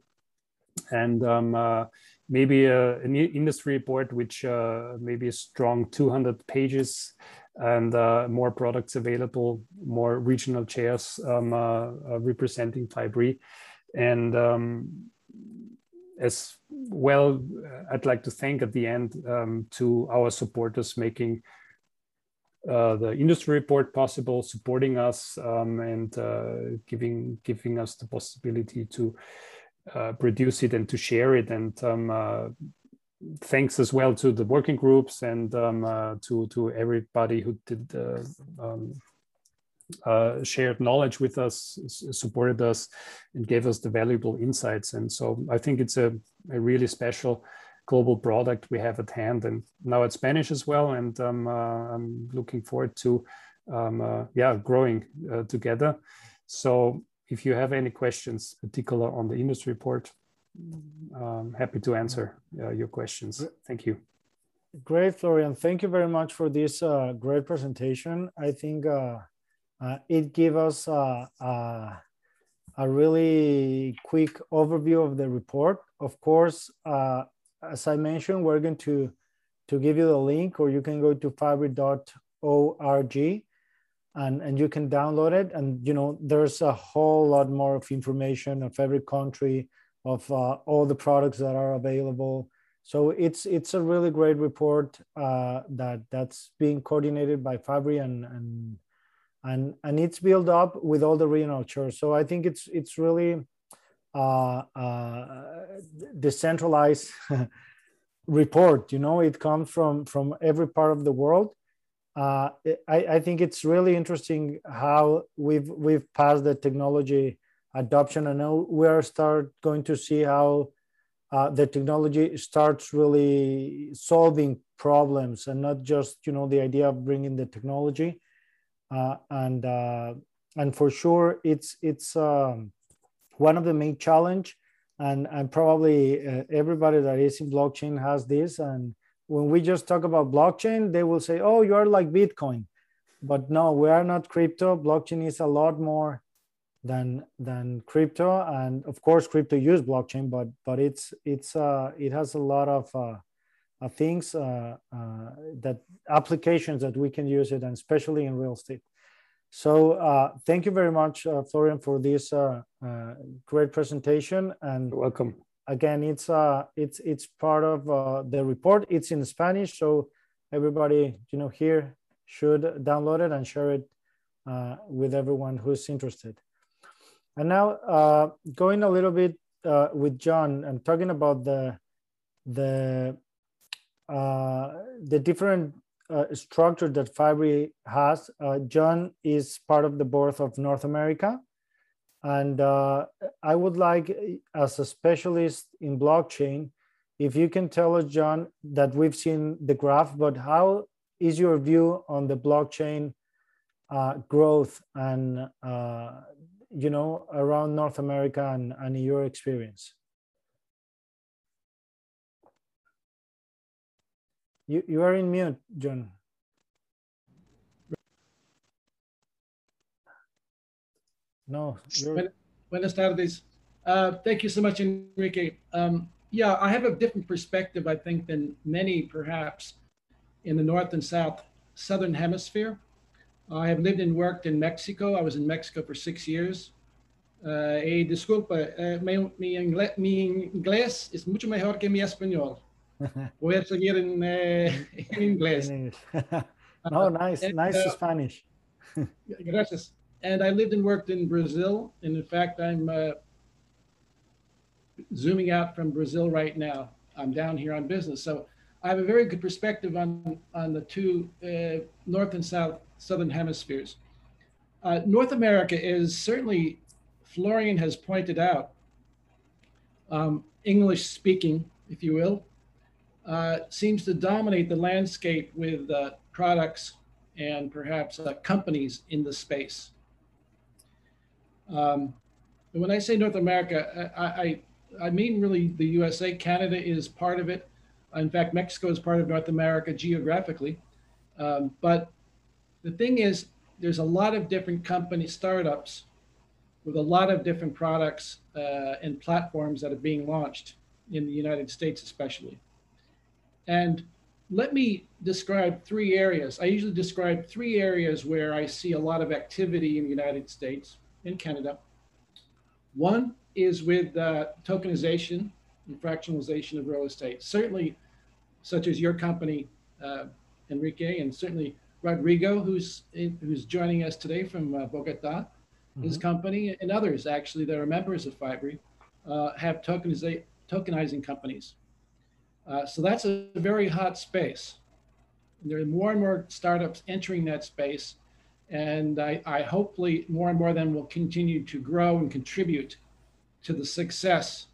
And um, uh, maybe a, an industry report which uh, maybe a strong 200 pages and uh, more products available, more regional chairs um, uh, uh, representing Fibree. And um, as well, I'd like to thank at the end um, to our supporters making uh, the industry report possible, supporting us um, and uh, giving giving us the possibility to uh, produce it and to share it. And um, uh, thanks as well to the working groups and um, uh, to to everybody who did um, shared knowledge with us, supported us, and gave us the valuable insights. And so I think it's a, a really special global product we have at hand. And now it's Spanish as well. And um, uh, I'm looking forward to, um, uh, yeah, growing uh, together. So if you have any questions, particular on the industry report, um, happy to answer uh, your questions. Thank you. Great, Florian. Thank you very much for this uh, great presentation. I think uh, it gave us a really quick overview of the report. Of course, uh, as I mentioned, we're going to, to give you the link or you can go to fibree.org and, and you can download it. And, you know, there's a whole lot more of information of every country, of uh, all the products that are available. So it's it's a really great report uh, that that's being coordinated by Fibree and and and and it's built up with all the regional chairs. So I think it's it's really uh, uh, decentralized report. You know, it comes from from every part of the world. Uh, I, I think it's really interesting how we've we've passed the technology adoption, and now we are start going to see how uh, the technology starts really solving problems, and not just you know the idea of bringing the technology. Uh, and uh, and for sure, it's it's um, one of the main challenge. And and probably uh, everybody that is in blockchain has this. And when we just talk about blockchain they will say oh you are like bitcoin. But no we are not crypto. Blockchain is a lot more than than crypto and of course crypto use blockchain but but it's it's uh it has a lot of uh, uh things uh, uh, that applications that we can use it and especially in real estate so uh, thank you very much, uh, Florian, for this great presentation. And You're welcome. Again, it's uh, it's it's part of uh, the report. It's in Spanish, so everybody you know here should download it and share it with everyone who's interested. And now going a little bit with John and talking about the the the different uh, structure that Fibree has. Uh, John is part of the board of North America, And uh, I would like, as a specialist in blockchain, if you can tell us, John, that we've seen the graph, but how is your view on the blockchain uh, growth and uh, you know around North America and, and your experience? You you are in mute, John. No. Buenas tardes. Uh, thank you so much, Enrique. Um, yeah, I have a different perspective, I think, than many perhaps in the North and South Southern Hemisphere. I have lived and worked in Mexico. I was in Mexico for six years. Uh, y disculpa, uh, mi, mi, inglés, mi, inglés, es mucho mejor que mi español. Voy a seguir en, uh, en inglés. no, nice, and, nice uh, Spanish. gracias. And I lived and worked in Brazil. And in fact, I'm uh, zooming out from Brazil right now. I'm down here on business. So I have a very good perspective on, on the two uh, North and South Southern hemispheres. Uh, North America is certainly, Florian has pointed out, um, English speaking, if you will, uh, seems to dominate the landscape with uh, products and perhaps uh, companies in the space. Um, when I say North America, I, I, I mean really the USA. Canada is part of it. In fact, Mexico is part of North America geographically. Um, but the thing is, there's a lot of different company startups with a lot of different products uh, and platforms that are being launched in the United States, especially. And let me describe three areas. I usually describe three areas where I see a lot of activity in the United States, in Canada. One is with uh, tokenization and fractionalization of real estate. Certainly such as your company, uh, Enrique, and certainly Rodrigo, who's in, who's joining us today from uh, Bogota. Mm-hmm. His company and others actually that are members of Fibree uh, have tokeniza- tokenizing companies. Uh, so that's a very hot space. And there are more and more startups entering that space, and I, I hopefully more and more of them will continue to grow and contribute to the success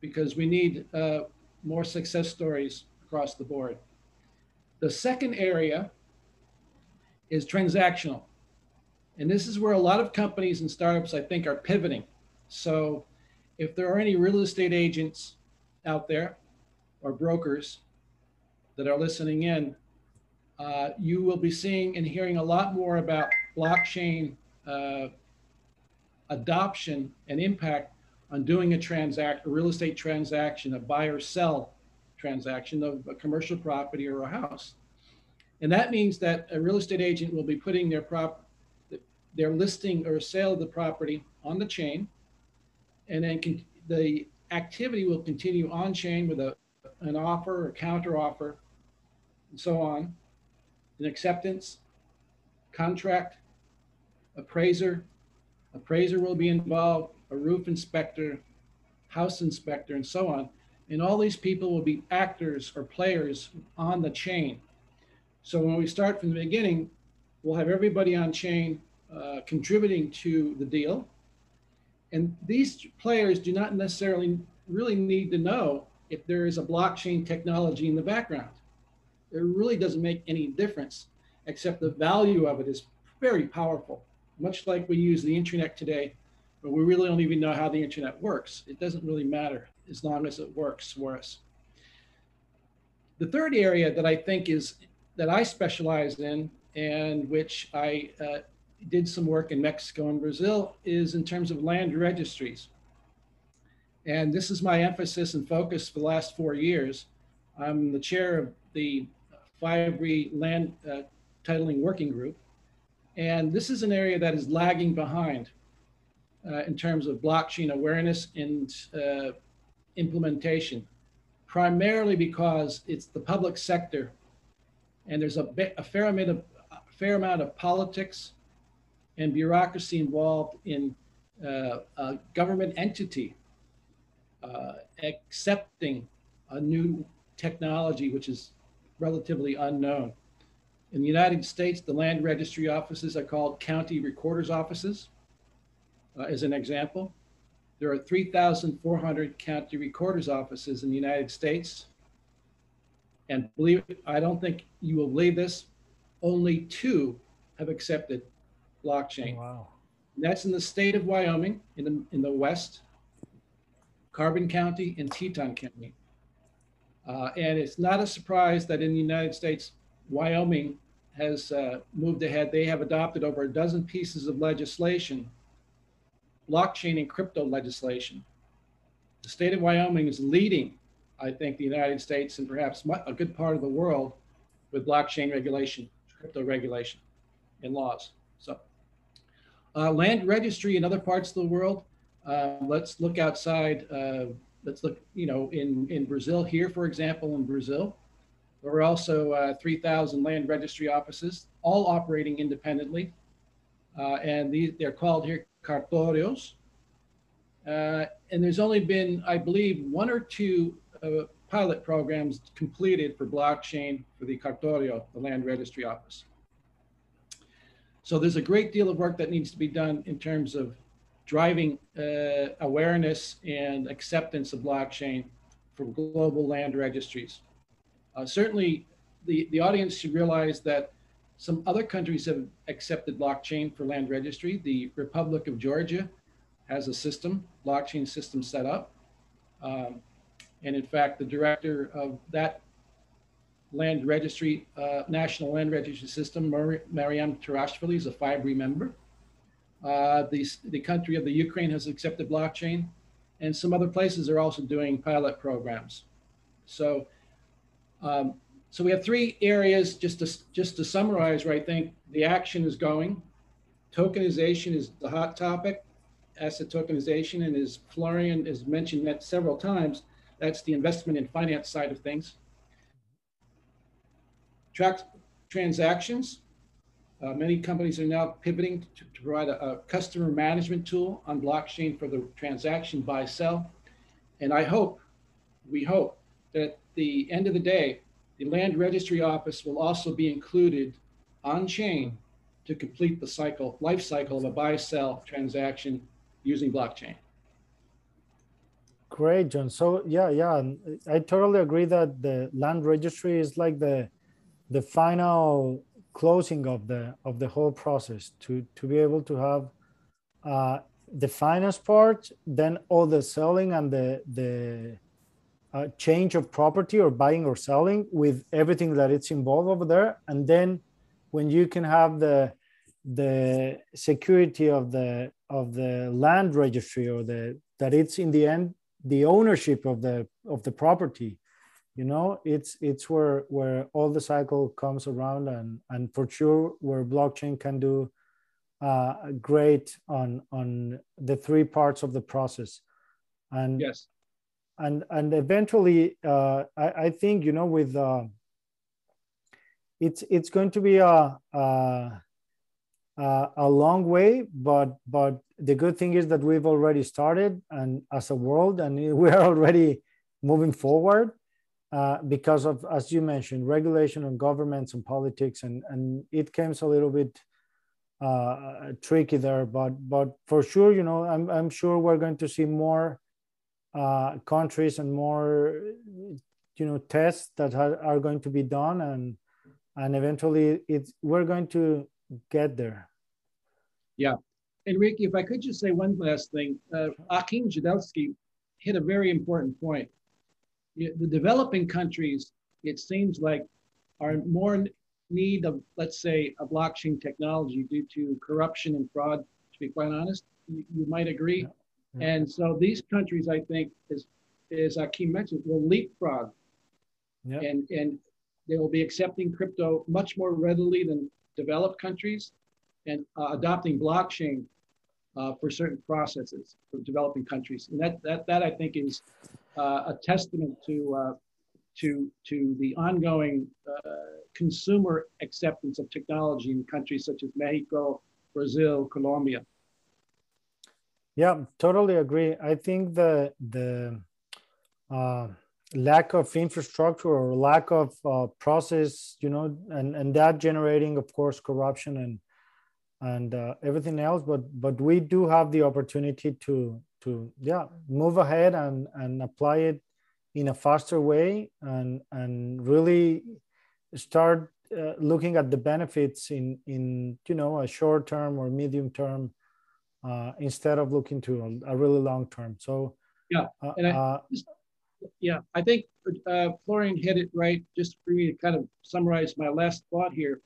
because we need uh, more success stories across the board. The second area is transactional. And this is where a lot of companies and startups, I think, are pivoting. So if there are any real estate agents out there or brokers that are listening in, uh, you will be seeing and hearing a lot more about blockchain uh, adoption and impact on doing a transact, a real estate transaction, a buy or sell transaction of a commercial property or a house. And that means that a real estate agent will be putting their prop, their listing or sale of the property on the chain, and then con- the activity will continue on chain with a an offer or counter offer, and so on, an acceptance, contract, appraiser, appraiser will be involved, a roof inspector, house inspector, and so on. And all these people will be actors or players on the chain. So when we start from the beginning, we'll have everybody on chain uh, contributing to the deal. And these players do not necessarily really need to know if there is a blockchain technology in the background. It really doesn't make any difference, except the value of it is very powerful, much like we use the internet today, but we really don't even know how the internet works. It doesn't really matter as long as it works for us. The third area that I think is that I specialize in and which I uh, did some work in Mexico and Brazil is in terms of land registries. And this is my emphasis and focus for the last four years. I'm the chair of the Fibree Land uh, Titling Working Group. And this is an area that is lagging behind uh, in terms of blockchain awareness and uh, implementation, primarily because it's the public sector, and there's a, a fair amount of a fair amount of politics and bureaucracy involved in uh, a government entity uh, accepting a new technology which is relatively unknown. In the United States, the land registry offices are called county recorder's offices. Uh, as an example, there are 3,400 county recorders offices in the United States. And believe it, I don't think you will believe this, only two have accepted blockchain. Wow. And that's in the state of Wyoming in the, in the west, Carbon County and Teton County. Uh, and it's not a surprise that in the United States, Wyoming has uh, moved ahead. They have adopted over a dozen pieces of legislation, blockchain and crypto legislation. The state of Wyoming is leading, I think, the United States and perhaps a good part of the world with blockchain regulation, crypto regulation, and laws. So, uh, land registry in other parts of the world. Uh, let's look outside. Uh, let's look, you know, in in Brazil here, for example, in Brazil, there are also uh, 3,000 land registry offices, all operating independently, uh, and these they're called here cartórios. Uh, and there's only been, I believe, one or two pilot programs completed for blockchain for the cartório, the land registry office. So there's a great deal of work that needs to be done in terms of driving uh, awareness and acceptance of blockchain for global land registries. Uh, certainly, the, the audience should realize that some other countries have accepted blockchain for land registry. The Republic of Georgia has a system, blockchain system set up. Um, and in fact, the director of that land registry, uh, national land registry system, Mar- Mariam Tarashvili is a Fibree member. Uh, the, the country of the Ukraine has accepted blockchain, and some other places are also doing pilot programs. So, um, so we have three areas just to just to summarize. Where I think the action is going. Tokenization is the hot topic. Asset tokenization, and as Florian has mentioned that several times, that's the investment and finance side of things track transactions. Uh, many companies are now pivoting to, to provide a, a, customer management tool on blockchain for the transaction buy sell. And I hope, we hope, that at the end of the day, the land registry office will also be included on chain to complete the cycle, life cycle of a buy sell transaction using blockchain. Great, John. So yeah, yeah, I totally agree that the land registry is like the the final closing of the of the whole process to to be able to have uh, the finance part, then all the selling and the the uh, change of property or buying or selling with everything that it's involved over there, and then when you can have the the security of the of the land registry or the that it's in the end the ownership of the of the property you know? It's it's where where all the cycle comes around and and for sure where blockchain can do uh, great on on the three parts of the process. And yes. and and eventually uh, I, I think you know with uh, it's it's going to be a, a a long way but but the good thing is that we've already started and as a world and we are already moving forward uh, because of, as you mentioned, regulation on governments and politics, and and it comes a little bit uh, tricky there. But but for sure, you know, I'm I'm sure we're going to see more uh, countries and more, you know, tests that are, are going to be done, and and eventually it's we're going to get there. Yeah, Enrique, if I could just say one last thing, uh, Achim hit a very important point the developing countries, it seems like, are more in need of, let's say, a blockchain technology due to corruption and fraud. To be quite honest, you, you might agree. Yeah. Yeah. And so these countries, I think, as as Achim mentioned, will leapfrog, yeah. and and they will be accepting crypto much more readily than developed countries, and uh, adopting blockchain uh, for certain processes for developing countries. And that that that I think is uh, a testament to uh, to to the ongoing uh, consumer acceptance of technology in countries such as Mexico, Brazil, Colombia. Yeah, totally agree. I think the the uh, lack of infrastructure or lack of uh, process, you know, and and that generating, of course, corruption and and uh, everything else. But but we do have the opportunity to to yeah move ahead and and apply it in a faster way and and really start uh, looking at the benefits in in you know a short term or medium term uh, instead of looking to a, a really long term. So yeah, uh, and I, uh, yeah, I think uh, Florian hit it right. Just for me to kind of summarize my last thought here,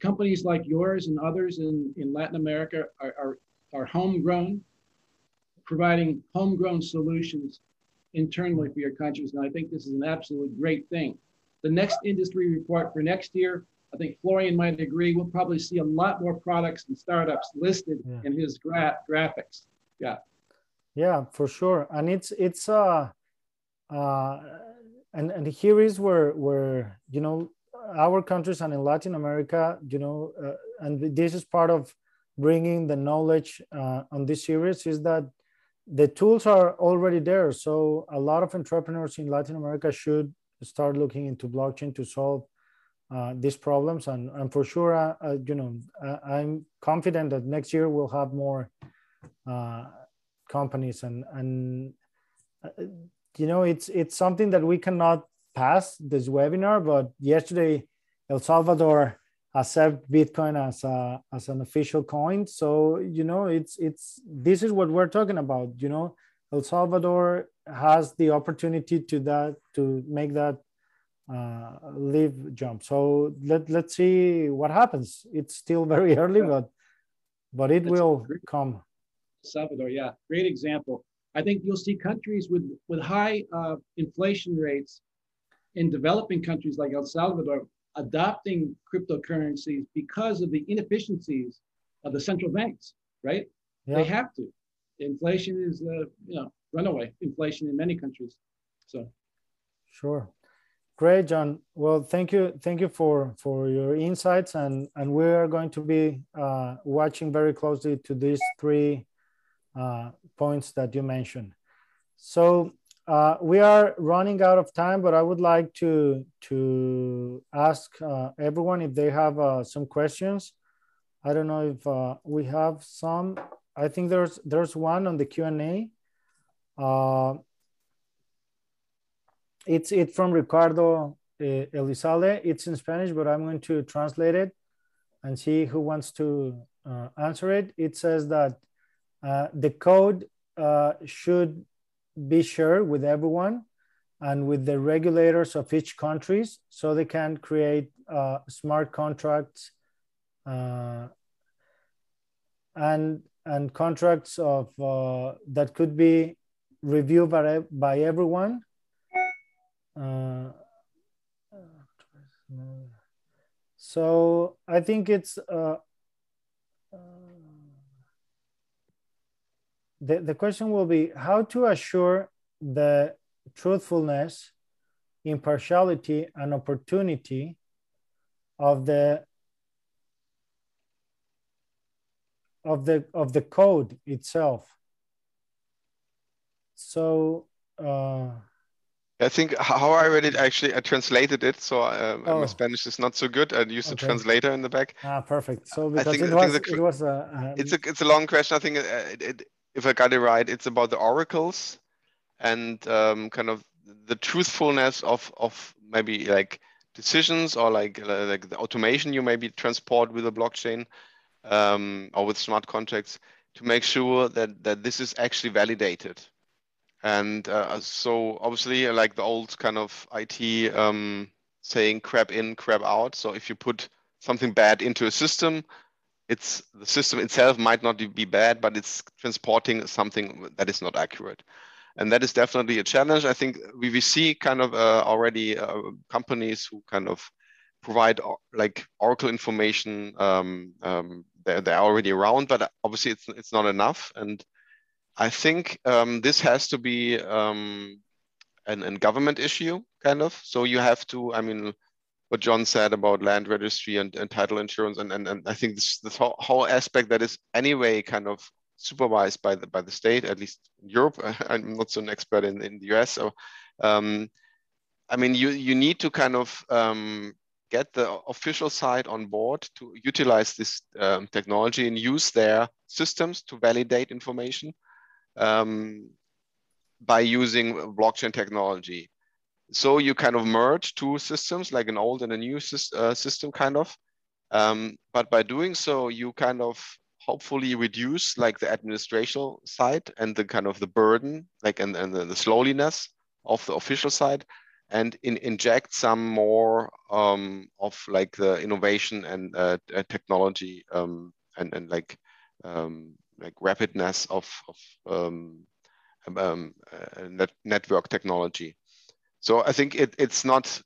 companies like yours and others in, in Latin America are, are, are homegrown, providing homegrown solutions internally for your countries. And I think this is an absolutely great thing. The next industry report for next year, I think Florian might agree, we'll probably see a lot more products and startups listed yeah. in his gra- graphics. Yeah. Yeah, for sure. And it's, it's, uh, uh, and, and here is where, where, you know, our countries and in Latin America, you know, uh, and this is part of bringing the knowledge uh, on this series is that the tools are already there. So a lot of entrepreneurs in Latin America should start looking into blockchain to solve uh, these problems. And, and for sure, uh, uh you know, uh, I'm confident that next year we'll have more uh, companies and and you know it's it's something that we cannot pass this webinar, but yesterday El Salvador accept Bitcoin as a as an official coin. So you know, it's it's this is what we're talking about. You know, El Salvador has the opportunity to that to make that uh, leave jump. So let let's see what happens. It's still very early, but but it That's will come. Salvador, yeah, great example. I think you'll see countries with with high uh, inflation rates in developing countries like El Salvador adopting cryptocurrencies because of the inefficiencies of the central banks, right? Yeah. They have to. Inflation is, uh, you know, runaway inflation in many countries. So, sure, great, John. Well, thank you, thank you for for your insights, and and we are going to be uh, watching very closely to these three uh, points that you mentioned. So uh, we are running out of time, but I would like to to ask uh, everyone if they have uh, some questions. I don't know if uh, we have some. I think there's there's one on the Q and A. Uh, it's it from Ricardo Elizalde. It's in Spanish, but I'm going to translate it and see who wants to answer it. It says that the code should be shared with everyone and with the regulators of each countries so they can create uh, smart contracts uh, and and contracts of uh, that could be reviewed by, by everyone. Uh, so i think it's uh, the, the question will be how to assure the truthfulness, impartiality, and opportunity of the of the of the code itself. So uh, I think how I read it actually I translated it so um, oh. my Spanish is not so good I used okay. a translator in the back ah perfect so because think, it, was, the, it was a, um, it's a it's a long question I think it, it, if I got it right, it's about the oracles and um, kind of the truthfulness of of maybe like decisions or like uh, like the automation you maybe transport with a blockchain um, or with smart contracts to make sure that that this is actually validated. And uh, so obviously, like the old kind of IT um, saying, "crap in, crap out." So if you put something bad into a system, it's the system itself might not be bad, but it's transporting something that is not accurate. And that is definitely a challenge. I think we, we see kind of uh, already uh, companies who kind of provide uh, like Oracle information. Um, um, they're, they're already around, but obviously it's, it's not enough. And I think um, this has to be um, an, an government issue, kind of. So you have to, I mean, what John said about land registry and, and title insurance, and, and, and I think this this whole, whole aspect that is anyway kind of supervised by the by the state, at least Europe. I'm not so an expert in, in the US. So, um, I mean, you you need to kind of um, get the official side on board to utilize this um, technology and use their systems to validate information um, by using blockchain technology. So you kind of merge two systems, like an old and a new uh, system, kind of. Um, but by doing so, you kind of hopefully reduce like the administrational side and the kind of the burden, like and, and the, the slowliness of the official side, and in, inject some more um, of like the innovation and uh, uh technology um, and, and like um, like rapidness of, of um, um, uh, net, network technology. So I think it, it's not,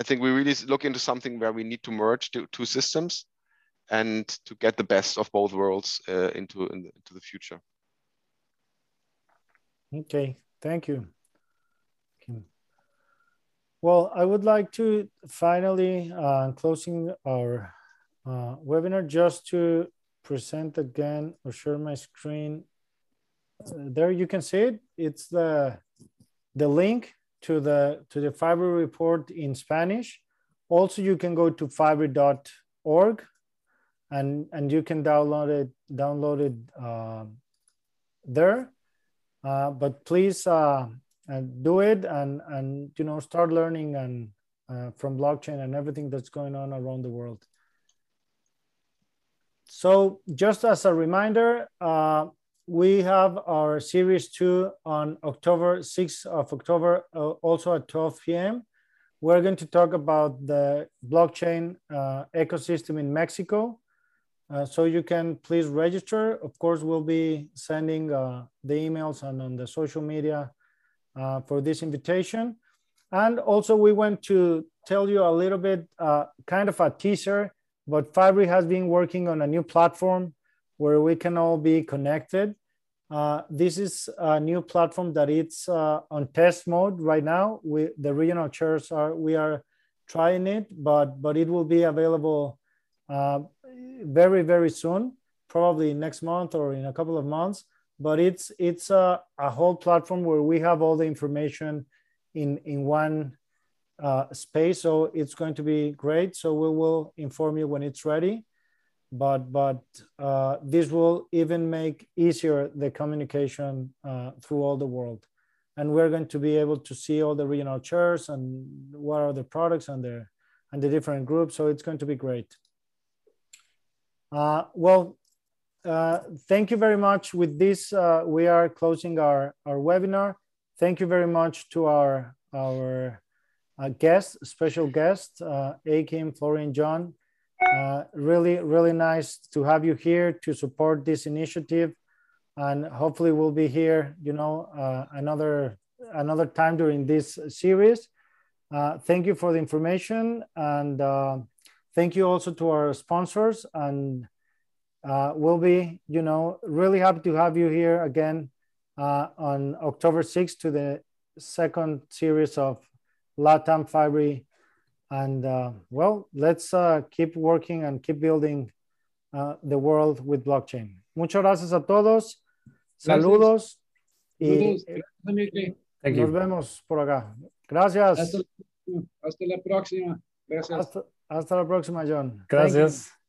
I think we really look into something where we need to merge two, two systems and to get the best of both worlds uh, into, into the future. Okay, thank you. Well, I would like to finally, uh, closing our uh, webinar, just to present again or share my screen. Uh, there you can see it. It's the the link to the to the Fibree report in Spanish. Also, you can go to fibree.org and and you can download it download it uh, there. Uh, but please uh, do it and and you know start learning and uh, from blockchain and everything that's going on around the world. So just as a reminder, uh, we have our series two on October 6th of October, uh, also at 12 p.m. We're going to talk about the blockchain uh, ecosystem in Mexico. Uh, so you can please register. Of course, we'll be sending uh, the emails and on the social media uh, for this invitation. And also we want to tell you a little bit, uh, kind of a teaser, but Fibree has been working on a new platform where we can all be connected. Uh, this is a new platform that it's uh, on test mode right now. We, the regional chairs are, we are trying it, but, but it will be available uh, very, very soon, probably next month or in a couple of months. But it's, it's a, a whole platform where we have all the information in, in one uh, space. So it's going to be great. So we will inform you when it's ready but but uh, this will even make easier the communication uh, through all the world. And we're going to be able to see all the regional chairs and what are the products and the and the different groups. So it's going to be great. Uh, well uh, thank you very much. With this uh, we are closing our our webinar. Thank you very much to our our uh, guest special guest uh, Achim Florian John uh, really, really nice to have you here to support this initiative. And hopefully we'll be here, you know, uh, another, another time during this series. Uh, thank you for the information. And uh, thank you also to our sponsors. And uh, we'll be, you know, really happy to have you here again on October 6th to the second series of LATAM Fibree and uh, well, let's uh, keep working and keep building uh, the world with blockchain. Muchas gracias a todos. Saludos. Y Thank nos vemos por acá. Gracias. Hasta, hasta la próxima. Gracias. Hasta, hasta, la próxima, John. Gracias.